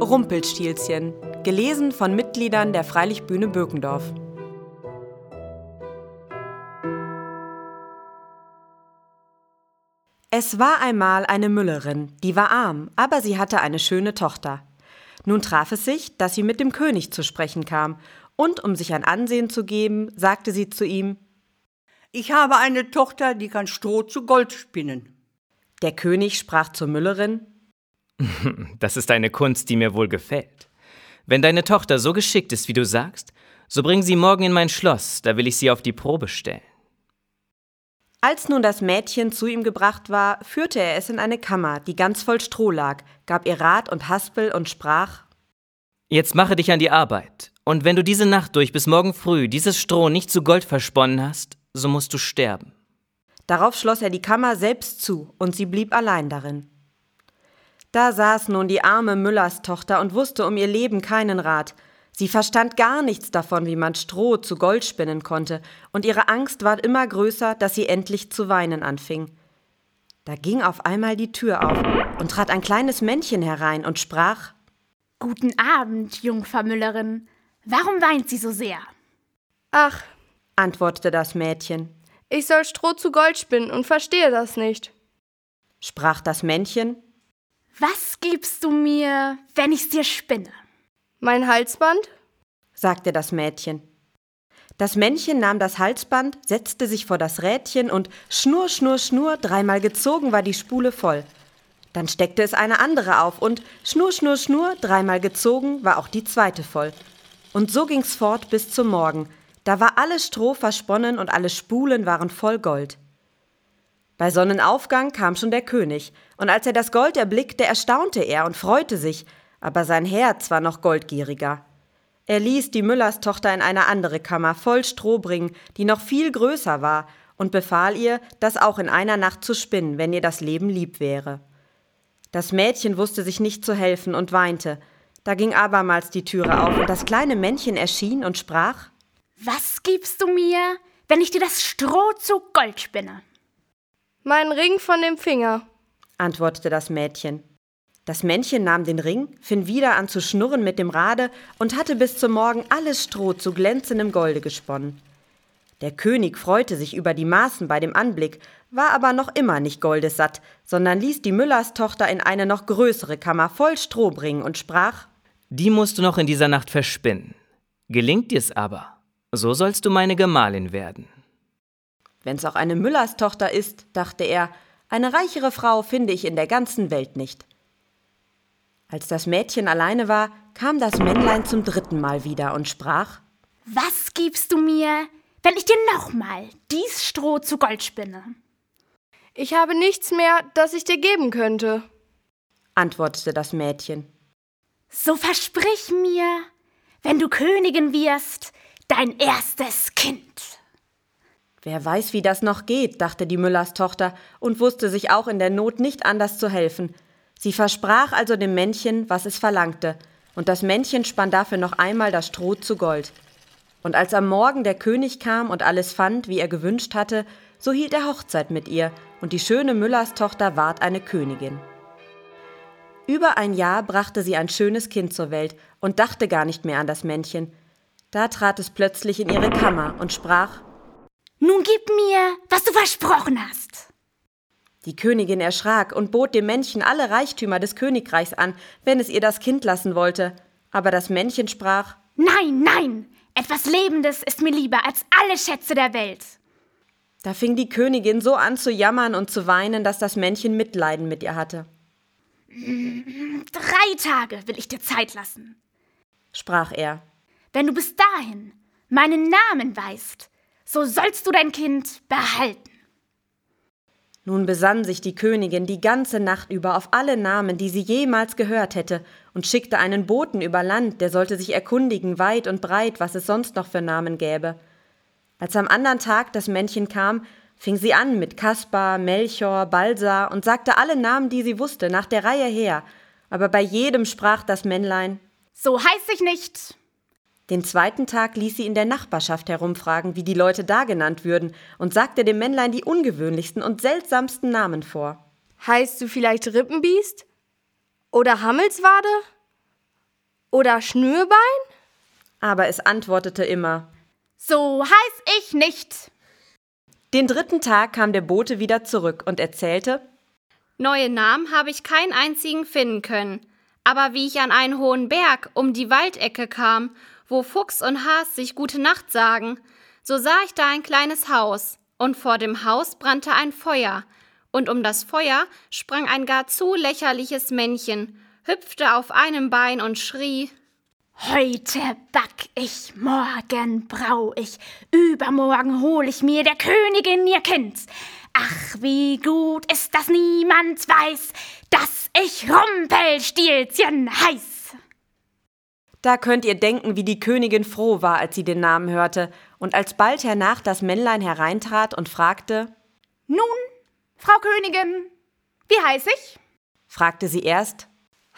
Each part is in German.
Rumpelstilzchen, gelesen von Mitgliedern der Freilichtbühne Bökendorf. Es war einmal eine Müllerin, die war arm, aber sie hatte eine schöne Tochter. Nun traf es sich, dass sie mit dem König zu sprechen kam, und um sich ein Ansehen zu geben, sagte sie zu ihm Ich habe eine Tochter, die kann Stroh zu Gold spinnen. Der König sprach zur Müllerin Das ist eine Kunst, die mir wohl gefällt. Wenn deine Tochter so geschickt ist, wie du sagst, so bring sie morgen in mein Schloss, da will ich sie auf die Probe stellen. Als nun das Mädchen zu ihm gebracht war, führte er es in eine Kammer, die ganz voll Stroh lag, gab ihr Rat und Haspel und sprach Jetzt mache dich an die Arbeit, und wenn du diese Nacht durch bis morgen früh dieses Stroh nicht zu Gold versponnen hast, so musst du sterben. Darauf schloss er die Kammer selbst zu, und sie blieb allein darin. Da saß nun die arme Müllerstochter und wusste um ihr Leben keinen Rat, Sie verstand gar nichts davon, wie man Stroh zu Gold spinnen konnte, und ihre Angst ward immer größer, dass sie endlich zu weinen anfing. Da ging auf einmal die Tür auf und trat ein kleines Männchen herein und sprach Guten Abend, Jungfer Müllerin. Warum weint sie so sehr? Ach, antwortete das Mädchen. Ich soll Stroh zu Gold spinnen und verstehe das nicht. Sprach das Männchen Was gibst du mir, wenn ich's dir spinne? Mein Halsband? sagte das Mädchen. Das Männchen nahm das Halsband, setzte sich vor das Rädchen und schnur, schnur, schnur, dreimal gezogen war die Spule voll. Dann steckte es eine andere auf und schnur, schnur, schnur, dreimal gezogen war auch die zweite voll. Und so ging's fort bis zum Morgen. Da war alles Stroh versponnen und alle Spulen waren voll Gold. Bei Sonnenaufgang kam schon der König, und als er das Gold erblickte, erstaunte er und freute sich, aber sein Herz war noch goldgieriger. Er ließ die Müllerstochter in eine andere Kammer voll Stroh bringen, die noch viel größer war, und befahl ihr, das auch in einer Nacht zu spinnen, wenn ihr das Leben lieb wäre. Das Mädchen wusste sich nicht zu helfen und weinte. Da ging abermals die Türe auf, und das kleine Männchen erschien und sprach Was gibst du mir, wenn ich dir das Stroh zu Gold spinne? Mein Ring von dem Finger, antwortete das Mädchen. Das Männchen nahm den Ring, fing wieder an zu schnurren mit dem Rade und hatte bis zum Morgen alles Stroh zu glänzendem Golde gesponnen. Der König freute sich über die Maßen bei dem Anblick, war aber noch immer nicht goldessatt, sondern ließ die Müllerstochter in eine noch größere Kammer voll Stroh bringen und sprach Die musst du noch in dieser Nacht verspinnen. Gelingt dir's aber, so sollst du meine Gemahlin werden. Wenn's auch eine Müllerstochter ist, dachte er, eine reichere Frau finde ich in der ganzen Welt nicht. Als das Mädchen alleine war, kam das Männlein zum dritten Mal wieder und sprach Was gibst du mir, wenn ich dir nochmal dies Stroh zu Gold spinne? Ich habe nichts mehr, das ich dir geben könnte, antwortete das Mädchen. So versprich mir, wenn du Königin wirst, dein erstes Kind. Wer weiß, wie das noch geht, dachte die Müllerstochter und wusste sich auch in der Not nicht anders zu helfen. Sie versprach also dem Männchen, was es verlangte, und das Männchen spann dafür noch einmal das Stroh zu Gold. Und als am Morgen der König kam und alles fand, wie er gewünscht hatte, so hielt er Hochzeit mit ihr, und die schöne Müllerstochter ward eine Königin. Über ein Jahr brachte sie ein schönes Kind zur Welt und dachte gar nicht mehr an das Männchen. Da trat es plötzlich in ihre Kammer und sprach Nun gib mir, was du versprochen hast. Die Königin erschrak und bot dem Männchen alle Reichtümer des Königreichs an, wenn es ihr das Kind lassen wollte. Aber das Männchen sprach Nein, nein, etwas Lebendes ist mir lieber als alle Schätze der Welt. Da fing die Königin so an zu jammern und zu weinen, dass das Männchen Mitleiden mit ihr hatte. Drei Tage will ich dir Zeit lassen, sprach er. Wenn du bis dahin meinen Namen weißt, so sollst du dein Kind behalten. Nun besann sich die Königin die ganze Nacht über auf alle Namen, die sie jemals gehört hätte, und schickte einen Boten über Land, der sollte sich erkundigen weit und breit, was es sonst noch für Namen gäbe. Als am anderen Tag das Männchen kam, fing sie an mit Kaspar, Melchior, Balsar und sagte alle Namen, die sie wusste, nach der Reihe her, aber bei jedem sprach das Männlein So heiß ich nicht. Den zweiten Tag ließ sie in der Nachbarschaft herumfragen, wie die Leute da genannt würden, und sagte dem Männlein die ungewöhnlichsten und seltsamsten Namen vor. Heißt du vielleicht Rippenbiest? Oder Hammelswade? Oder Schnürbein? Aber es antwortete immer. So heiß ich nicht. Den dritten Tag kam der Bote wieder zurück und erzählte, Neue Namen habe ich keinen einzigen finden können. Aber wie ich an einen hohen Berg um die Waldecke kam, wo Fuchs und Has sich gute Nacht sagen, so sah ich da ein kleines Haus, und vor dem Haus brannte ein Feuer, und um das Feuer sprang ein gar zu lächerliches Männchen, hüpfte auf einem Bein und schrie Heute back ich, morgen brau ich, übermorgen hol ich mir der Königin ihr Kind. Ach, wie gut ist, dass niemand weiß, dass ich Rumpelstilzchen heiß. Da könnt ihr denken, wie die Königin froh war, als sie den Namen hörte, und als bald hernach das Männlein hereintrat und fragte, Nun, Frau Königin, wie heiß ich? fragte sie erst,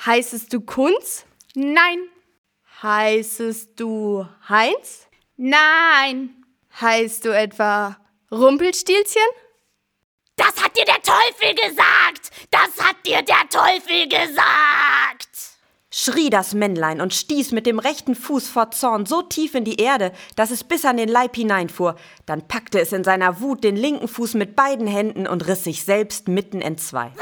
Heißest du Kunz? Nein, Heißest du Heinz? nein, Heißt du etwa Rumpelstilzchen? das hat dir der Teufel gesagt! Das hat dir der Teufel gesagt! Schrie das Männlein und stieß mit dem rechten Fuß vor Zorn so tief in die Erde, dass es bis an den Leib hineinfuhr. Dann packte es in seiner Wut den linken Fuß mit beiden Händen und riss sich selbst mitten entzwei.